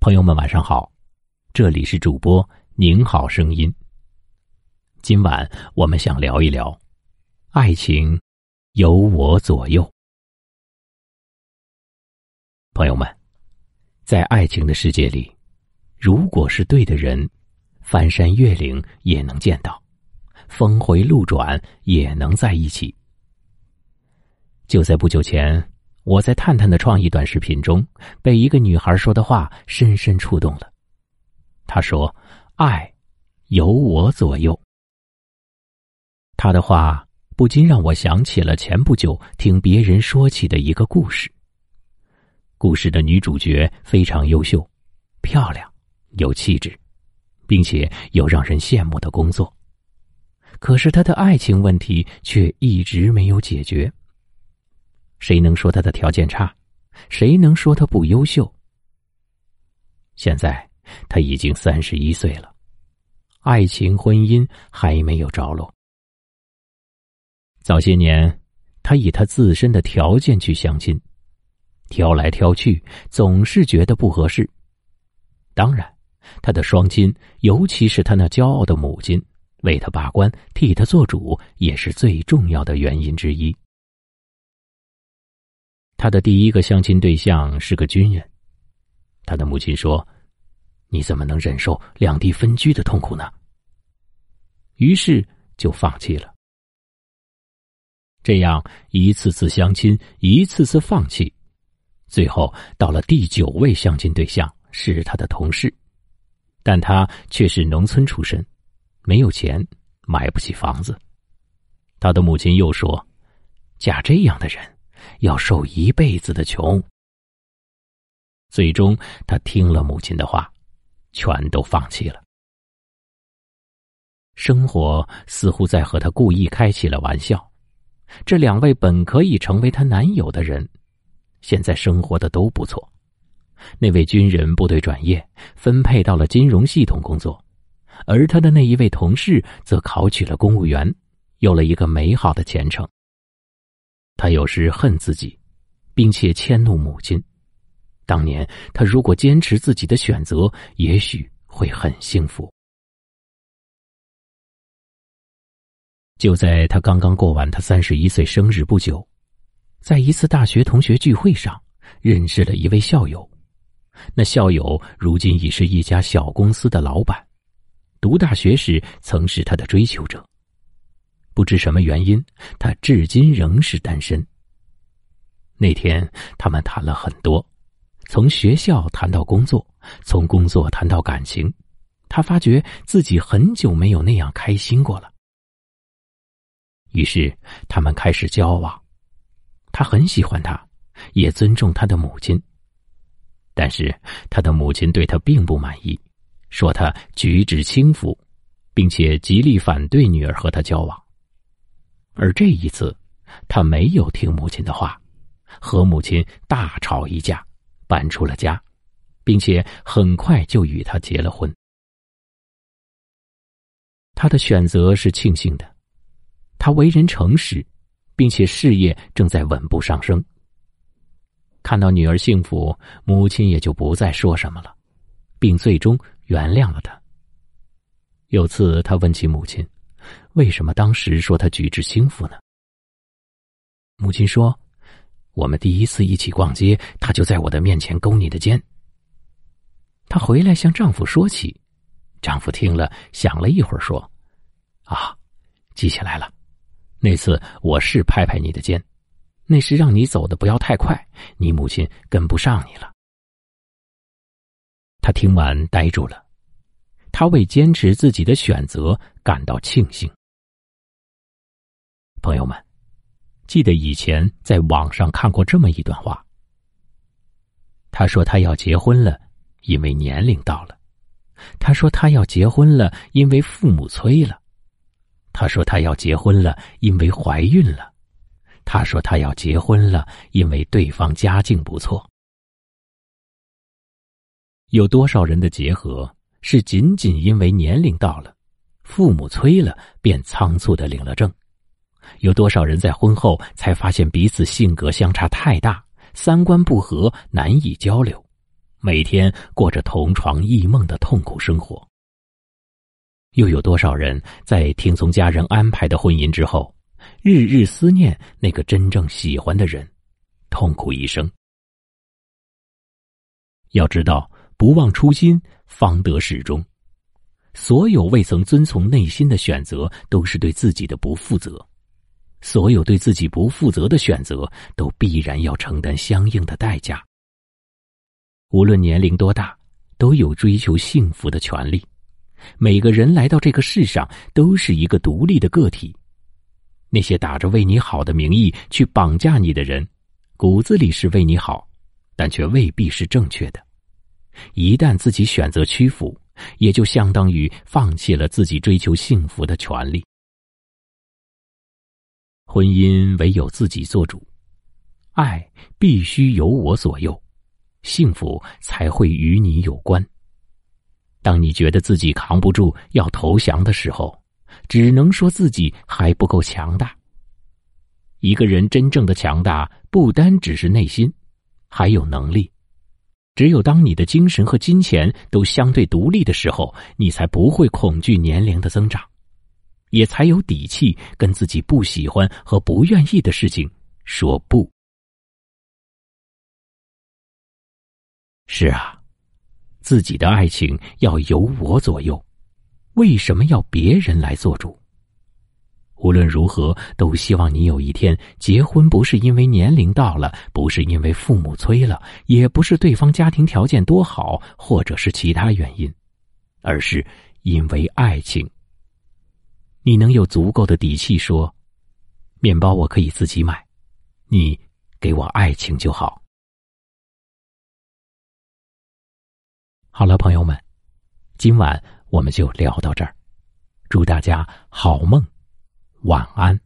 朋友们，晚上好，这里是主播您好声音。今晚我们想聊一聊，爱情由我左右。朋友们，在爱情的世界里，如果是对的人，翻山越岭也能见到，峰回路转也能在一起。就在不久前。我在探探的创意短视频中，被一个女孩说的话深深触动了。她说：“爱，由我左右。”她的话不禁让我想起了前不久听别人说起的一个故事。故事的女主角非常优秀、漂亮、有气质，并且有让人羡慕的工作。可是她的爱情问题却一直没有解决。谁能说他的条件差？谁能说他不优秀？现在他已经三十一岁了，爱情婚姻还没有着落。早些年，他以他自身的条件去相亲，挑来挑去，总是觉得不合适。当然，他的双亲，尤其是他那骄傲的母亲，为他把关、替他做主，也是最重要的原因之一。他的第一个相亲对象是个军人，他的母亲说：“你怎么能忍受两地分居的痛苦呢？”于是就放弃了。这样一次次相亲，一次次放弃，最后到了第九位相亲对象是他的同事，但他却是农村出身，没有钱，买不起房子。他的母亲又说：“嫁这样的人。”要受一辈子的穷。最终，他听了母亲的话，全都放弃了。生活似乎在和他故意开起了玩笑。这两位本可以成为他男友的人，现在生活的都不错。那位军人部队转业，分配到了金融系统工作，而他的那一位同事则考取了公务员，有了一个美好的前程。他有时恨自己，并且迁怒母亲。当年他如果坚持自己的选择，也许会很幸福。就在他刚刚过完他三十一岁生日不久，在一次大学同学聚会上，认识了一位校友。那校友如今已是一家小公司的老板，读大学时曾是他的追求者。不知什么原因，他至今仍是单身。那天，他们谈了很多，从学校谈到工作，从工作谈到感情。他发觉自己很久没有那样开心过了。于是，他们开始交往。他很喜欢他，也尊重他的母亲。但是，他的母亲对他并不满意，说他举止轻浮，并且极力反对女儿和他交往。而这一次，他没有听母亲的话，和母亲大吵一架，搬出了家，并且很快就与他结了婚。他的选择是庆幸的，他为人诚实，并且事业正在稳步上升。看到女儿幸福，母亲也就不再说什么了，并最终原谅了他。有次，他问起母亲。为什么当时说他举止轻浮呢？母亲说：“我们第一次一起逛街，他就在我的面前勾你的肩。”她回来向丈夫说起，丈夫听了想了一会儿，说：“啊，记起来了，那次我是拍拍你的肩，那是让你走的不要太快，你母亲跟不上你了。”他听完呆住了。他为坚持自己的选择感到庆幸。朋友们，记得以前在网上看过这么一段话。他说他要结婚了，因为年龄到了；他说他要结婚了，因为父母催了；他说他要结婚了，因为怀孕了；他说他要结婚了，因为对方家境不错。有多少人的结合？是仅仅因为年龄到了，父母催了，便仓促的领了证。有多少人在婚后才发现彼此性格相差太大，三观不合，难以交流，每天过着同床异梦的痛苦生活。又有多少人在听从家人安排的婚姻之后，日日思念那个真正喜欢的人，痛苦一生？要知道，不忘初心，方得始终。所有未曾遵从内心的选择，都是对自己的不负责；所有对自己不负责的选择，都必然要承担相应的代价。无论年龄多大，都有追求幸福的权利。每个人来到这个世上，都是一个独立的个体。那些打着为你好的名义去绑架你的人，骨子里是为你好，但却未必是正确的。一旦自己选择屈服，也就相当于放弃了自己追求幸福的权利。婚姻唯有自己做主，爱必须由我左右，幸福才会与你有关。当你觉得自己扛不住要投降的时候，只能说自己还不够强大。一个人真正的强大，不单只是内心，还有能力。只有当你的精神和金钱都相对独立的时候，你才不会恐惧年龄的增长，也才有底气跟自己不喜欢和不愿意的事情说不。是啊。自己的爱情要由我左右，为什么要别人来做主？无论如何，都希望你有一天结婚，不是因为年龄到了，不是因为父母催了，也不是对方家庭条件多好，或者是其他原因，而是因为爱情。你能有足够的底气说：“面包我可以自己买，你给我爱情就好。”好了，朋友们，今晚我们就聊到这儿。祝大家好梦，晚安。